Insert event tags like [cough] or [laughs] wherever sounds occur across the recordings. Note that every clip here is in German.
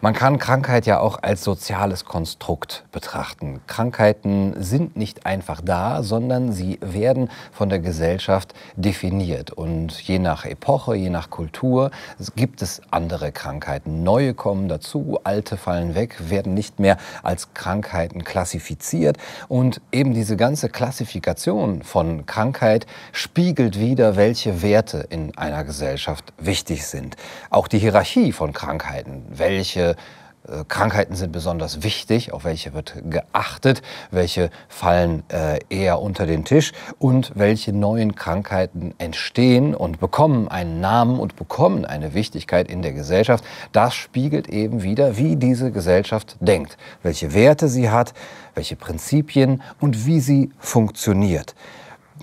Man kann Krankheit ja auch als soziales Konstrukt betrachten. Krankheiten sind nicht einfach da, sondern sie werden von der Gesellschaft definiert. Und je nach Epoche, je nach Kultur gibt es andere Krankheiten. Neue kommen dazu, alte fallen weg, werden nicht mehr als Krankheiten klassifiziert. Und eben diese ganze Klassifikation von Krankheit spiegelt wieder, welche Werte in einer Gesellschaft wichtig sind. Auch die Hierarchie von Krankheiten, welche äh, Krankheiten sind besonders wichtig, auf welche wird geachtet, welche fallen äh, eher unter den Tisch und welche neuen Krankheiten entstehen und bekommen einen Namen und bekommen eine Wichtigkeit in der Gesellschaft. Das spiegelt eben wieder, wie diese Gesellschaft denkt, welche Werte sie hat, welche Prinzipien und wie sie funktioniert.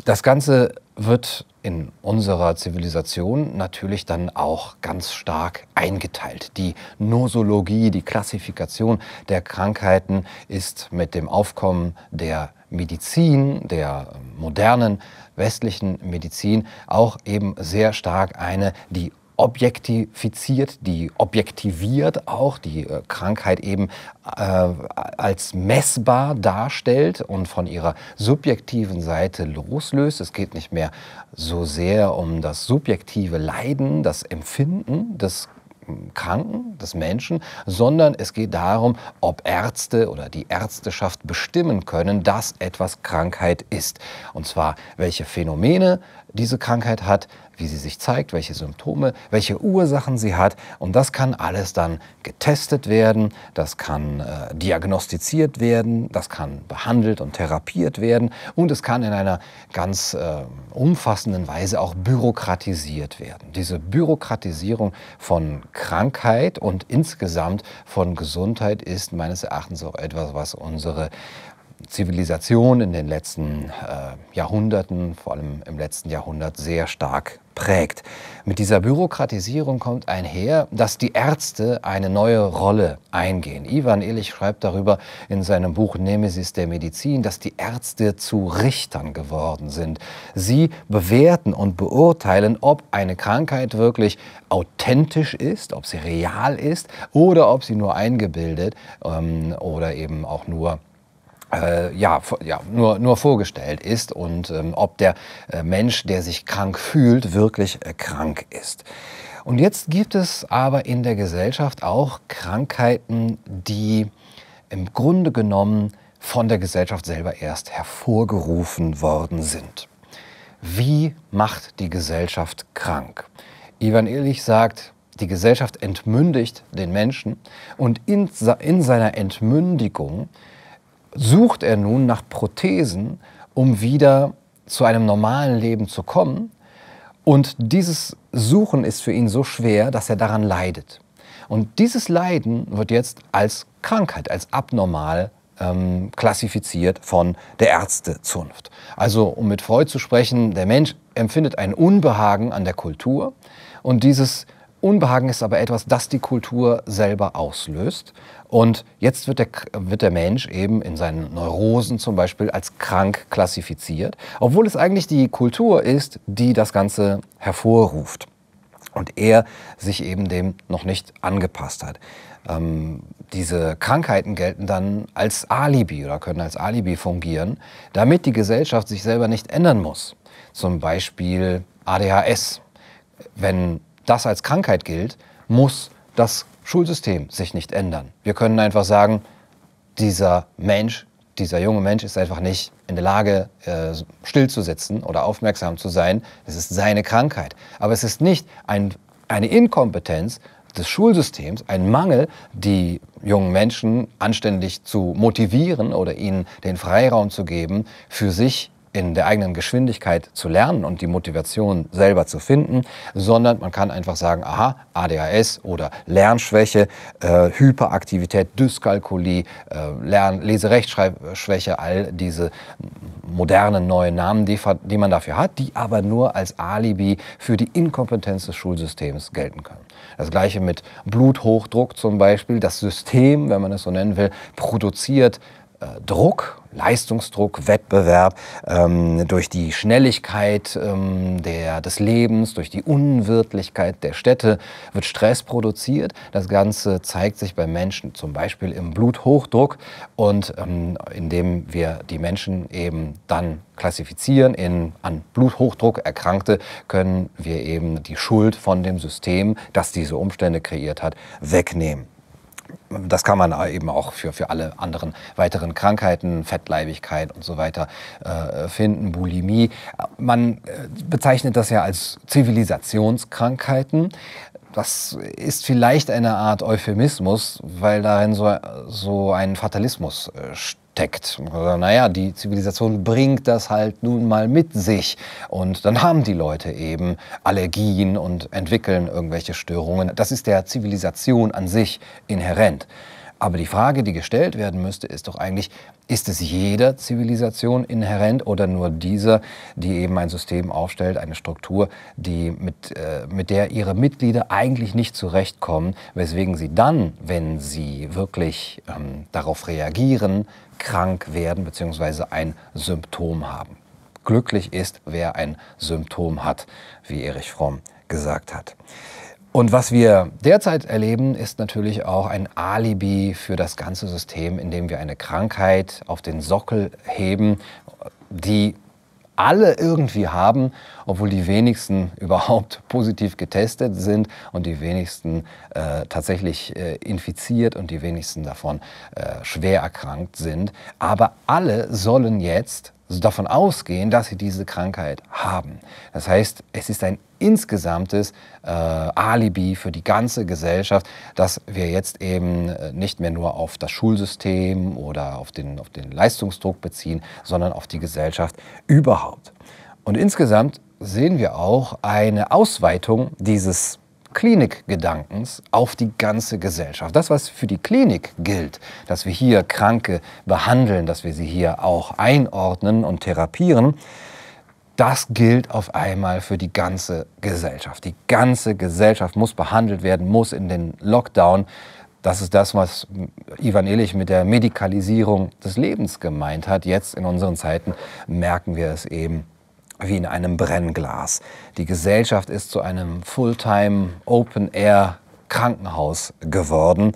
Das Ganze wird in unserer Zivilisation natürlich dann auch ganz stark eingeteilt. Die Nosologie, die Klassifikation der Krankheiten ist mit dem Aufkommen der Medizin, der modernen westlichen Medizin auch eben sehr stark eine, die objektifiziert, die objektiviert auch die äh, Krankheit eben äh, als messbar darstellt und von ihrer subjektiven Seite loslöst. Es geht nicht mehr so sehr um das subjektive Leiden, das Empfinden des Kranken, des Menschen, sondern es geht darum, ob Ärzte oder die Ärzteschaft bestimmen können, dass etwas Krankheit ist. Und zwar, welche Phänomene diese Krankheit hat, wie sie sich zeigt, welche Symptome, welche Ursachen sie hat. Und das kann alles dann getestet werden, das kann äh, diagnostiziert werden, das kann behandelt und therapiert werden und es kann in einer ganz äh, umfassenden Weise auch bürokratisiert werden. Diese Bürokratisierung von Krankheit und insgesamt von Gesundheit ist meines Erachtens auch etwas, was unsere Zivilisation in den letzten äh, Jahrhunderten, vor allem im letzten Jahrhundert, sehr stark prägt. Mit dieser Bürokratisierung kommt einher, dass die Ärzte eine neue Rolle eingehen. Ivan Illich schreibt darüber in seinem Buch Nemesis der Medizin, dass die Ärzte zu Richtern geworden sind. Sie bewerten und beurteilen, ob eine Krankheit wirklich authentisch ist, ob sie real ist oder ob sie nur eingebildet ähm, oder eben auch nur äh, ja, ja, nur, nur vorgestellt ist und ähm, ob der äh, Mensch, der sich krank fühlt, wirklich äh, krank ist. Und jetzt gibt es aber in der Gesellschaft auch Krankheiten, die im Grunde genommen von der Gesellschaft selber erst hervorgerufen worden sind. Wie macht die Gesellschaft krank? Ivan Illich sagt, die Gesellschaft entmündigt den Menschen und in, in seiner Entmündigung sucht er nun nach Prothesen, um wieder zu einem normalen Leben zu kommen. Und dieses Suchen ist für ihn so schwer, dass er daran leidet. Und dieses Leiden wird jetzt als Krankheit, als abnormal ähm, klassifiziert von der Ärztezunft. Also um mit Freud zu sprechen, der Mensch empfindet ein Unbehagen an der Kultur und dieses Unbehagen ist aber etwas, das die Kultur selber auslöst. Und jetzt wird der, wird der Mensch eben in seinen Neurosen zum Beispiel als krank klassifiziert, obwohl es eigentlich die Kultur ist, die das Ganze hervorruft. Und er sich eben dem noch nicht angepasst hat. Ähm, diese Krankheiten gelten dann als Alibi oder können als Alibi fungieren, damit die Gesellschaft sich selber nicht ändern muss. Zum Beispiel ADHS. Wenn das als Krankheit gilt, muss das Schulsystem sich nicht ändern. Wir können einfach sagen, dieser Mensch, dieser junge Mensch ist einfach nicht in der Lage, äh, stillzusitzen oder aufmerksam zu sein. Es ist seine Krankheit. Aber es ist nicht ein, eine Inkompetenz des Schulsystems, ein Mangel, die jungen Menschen anständig zu motivieren oder ihnen den Freiraum zu geben, für sich in der eigenen Geschwindigkeit zu lernen und die Motivation selber zu finden, sondern man kann einfach sagen, aha, ADHS oder Lernschwäche, äh, Hyperaktivität, Dyskalkulie, äh, Lern Leserechtschreibschwäche, all diese modernen neuen Namen, die, die man dafür hat, die aber nur als Alibi für die Inkompetenz des Schulsystems gelten können. Das gleiche mit Bluthochdruck zum Beispiel. Das System, wenn man es so nennen will, produziert Druck, Leistungsdruck, Wettbewerb, ähm, durch die Schnelligkeit ähm, der, des Lebens, durch die Unwirtlichkeit der Städte wird Stress produziert. Das Ganze zeigt sich bei Menschen zum Beispiel im Bluthochdruck und ähm, indem wir die Menschen eben dann klassifizieren in an Bluthochdruck Erkrankte, können wir eben die Schuld von dem System, das diese Umstände kreiert hat, wegnehmen das kann man eben auch für, für alle anderen weiteren Krankheiten, Fettleibigkeit und so weiter äh, finden, Bulimie. Man äh, bezeichnet das ja als Zivilisationskrankheiten. Das ist vielleicht eine Art Euphemismus, weil darin so, so ein Fatalismus äh, steckt. Naja, die Zivilisation bringt das halt nun mal mit sich. Und dann haben die Leute eben Allergien und entwickeln irgendwelche Störungen. Das ist der Zivilisation an sich inhärent. Aber die Frage, die gestellt werden müsste, ist doch eigentlich, ist es jeder Zivilisation inhärent oder nur dieser, die eben ein System aufstellt, eine Struktur, die mit, äh, mit der ihre Mitglieder eigentlich nicht zurechtkommen, weswegen sie dann, wenn sie wirklich ähm, darauf reagieren, krank werden bzw. ein Symptom haben. Glücklich ist, wer ein Symptom hat, wie Erich Fromm gesagt hat. Und was wir derzeit erleben, ist natürlich auch ein Alibi für das ganze System, indem wir eine Krankheit auf den Sockel heben, die alle irgendwie haben, obwohl die wenigsten [laughs] überhaupt positiv getestet sind und die wenigsten äh, tatsächlich äh, infiziert und die wenigsten davon äh, schwer erkrankt sind. Aber alle sollen jetzt davon ausgehen, dass sie diese Krankheit haben. Das heißt, es ist ein insgesamtes äh, Alibi für die ganze Gesellschaft, dass wir jetzt eben äh, nicht mehr nur auf das Schulsystem oder auf den, auf den Leistungsdruck beziehen, sondern auf die Gesellschaft überhaupt. Und insgesamt sehen wir auch eine Ausweitung dieses Klinikgedankens auf die ganze Gesellschaft. Das, was für die Klinik gilt, dass wir hier Kranke behandeln, dass wir sie hier auch einordnen und therapieren, das gilt auf einmal für die ganze Gesellschaft. Die ganze Gesellschaft muss behandelt werden, muss in den Lockdown. Das ist das, was Ivan Illich mit der Medikalisierung des Lebens gemeint hat. Jetzt in unseren Zeiten merken wir es eben wie in einem Brennglas. Die Gesellschaft ist zu einem Fulltime Open-Air Krankenhaus geworden.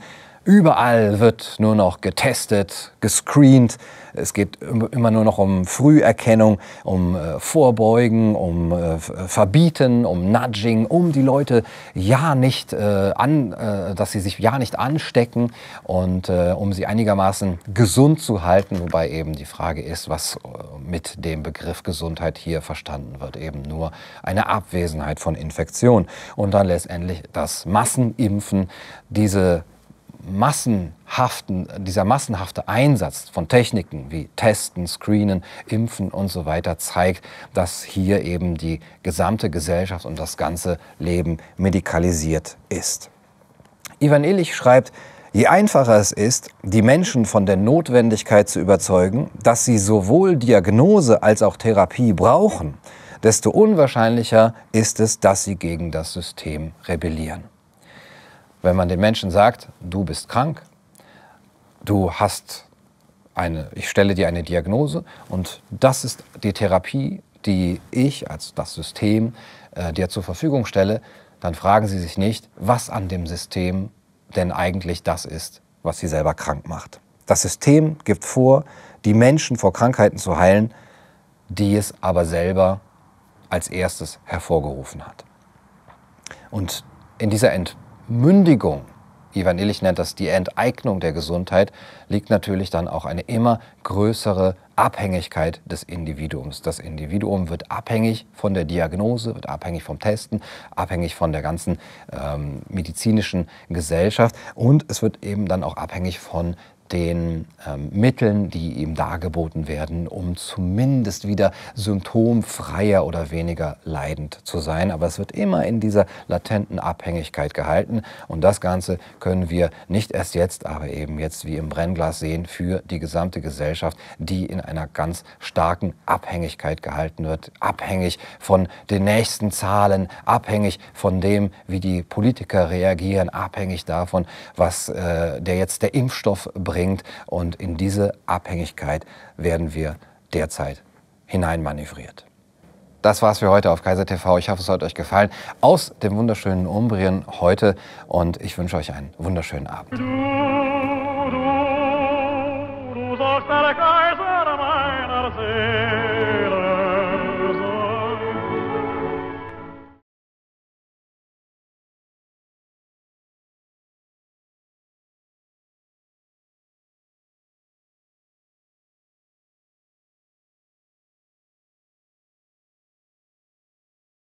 Überall wird nur noch getestet, gescreent. Es geht immer nur noch um Früherkennung, um äh, Vorbeugen, um äh, Verbieten, um Nudging, um die Leute ja nicht äh, an, äh, dass sie sich ja nicht anstecken und äh, um sie einigermaßen gesund zu halten. Wobei eben die Frage ist, was äh, mit dem Begriff Gesundheit hier verstanden wird. Eben nur eine Abwesenheit von Infektion. Und dann letztendlich das Massenimpfen, diese massenhaften, dieser massenhafte Einsatz von Techniken wie Testen, Screenen, Impfen und so weiter zeigt, dass hier eben die gesamte Gesellschaft und das ganze Leben medikalisiert ist. Ivan Illich schreibt, Je einfacher es ist, die Menschen von der Notwendigkeit zu überzeugen, dass sie sowohl Diagnose als auch Therapie brauchen, desto unwahrscheinlicher ist es, dass sie gegen das System rebellieren. Wenn man den Menschen sagt, du bist krank, du hast eine, ich stelle dir eine Diagnose und das ist die Therapie, die ich als das System äh, dir zur Verfügung stelle, dann fragen Sie sich nicht, was an dem System denn eigentlich das ist, was Sie selber krank macht. Das System gibt vor, die Menschen vor Krankheiten zu heilen, die es aber selber als erstes hervorgerufen hat. Und in dieser Ent Mündigung, Ivan Illich nennt das die Enteignung der Gesundheit, liegt natürlich dann auch eine immer größere Abhängigkeit des Individuums. Das Individuum wird abhängig von der Diagnose, wird abhängig vom Testen, abhängig von der ganzen ähm, medizinischen Gesellschaft und es wird eben dann auch abhängig von den ähm, Mitteln, die ihm dargeboten werden, um zumindest wieder symptomfreier oder weniger leidend zu sein. Aber es wird immer in dieser latenten Abhängigkeit gehalten. Und das Ganze können wir nicht erst jetzt, aber eben jetzt wie im Brennglas sehen für die gesamte Gesellschaft, die in einer ganz starken Abhängigkeit gehalten wird. Abhängig von den nächsten Zahlen, abhängig von dem, wie die Politiker reagieren, abhängig davon, was äh, der jetzt der Impfstoff bringt bringt. Und in diese Abhängigkeit werden wir derzeit hineinmanövriert. Das war's für heute auf Kaiser TV. Ich hoffe, es hat euch gefallen. Aus dem wunderschönen Umbrien heute und ich wünsche euch einen wunderschönen Abend.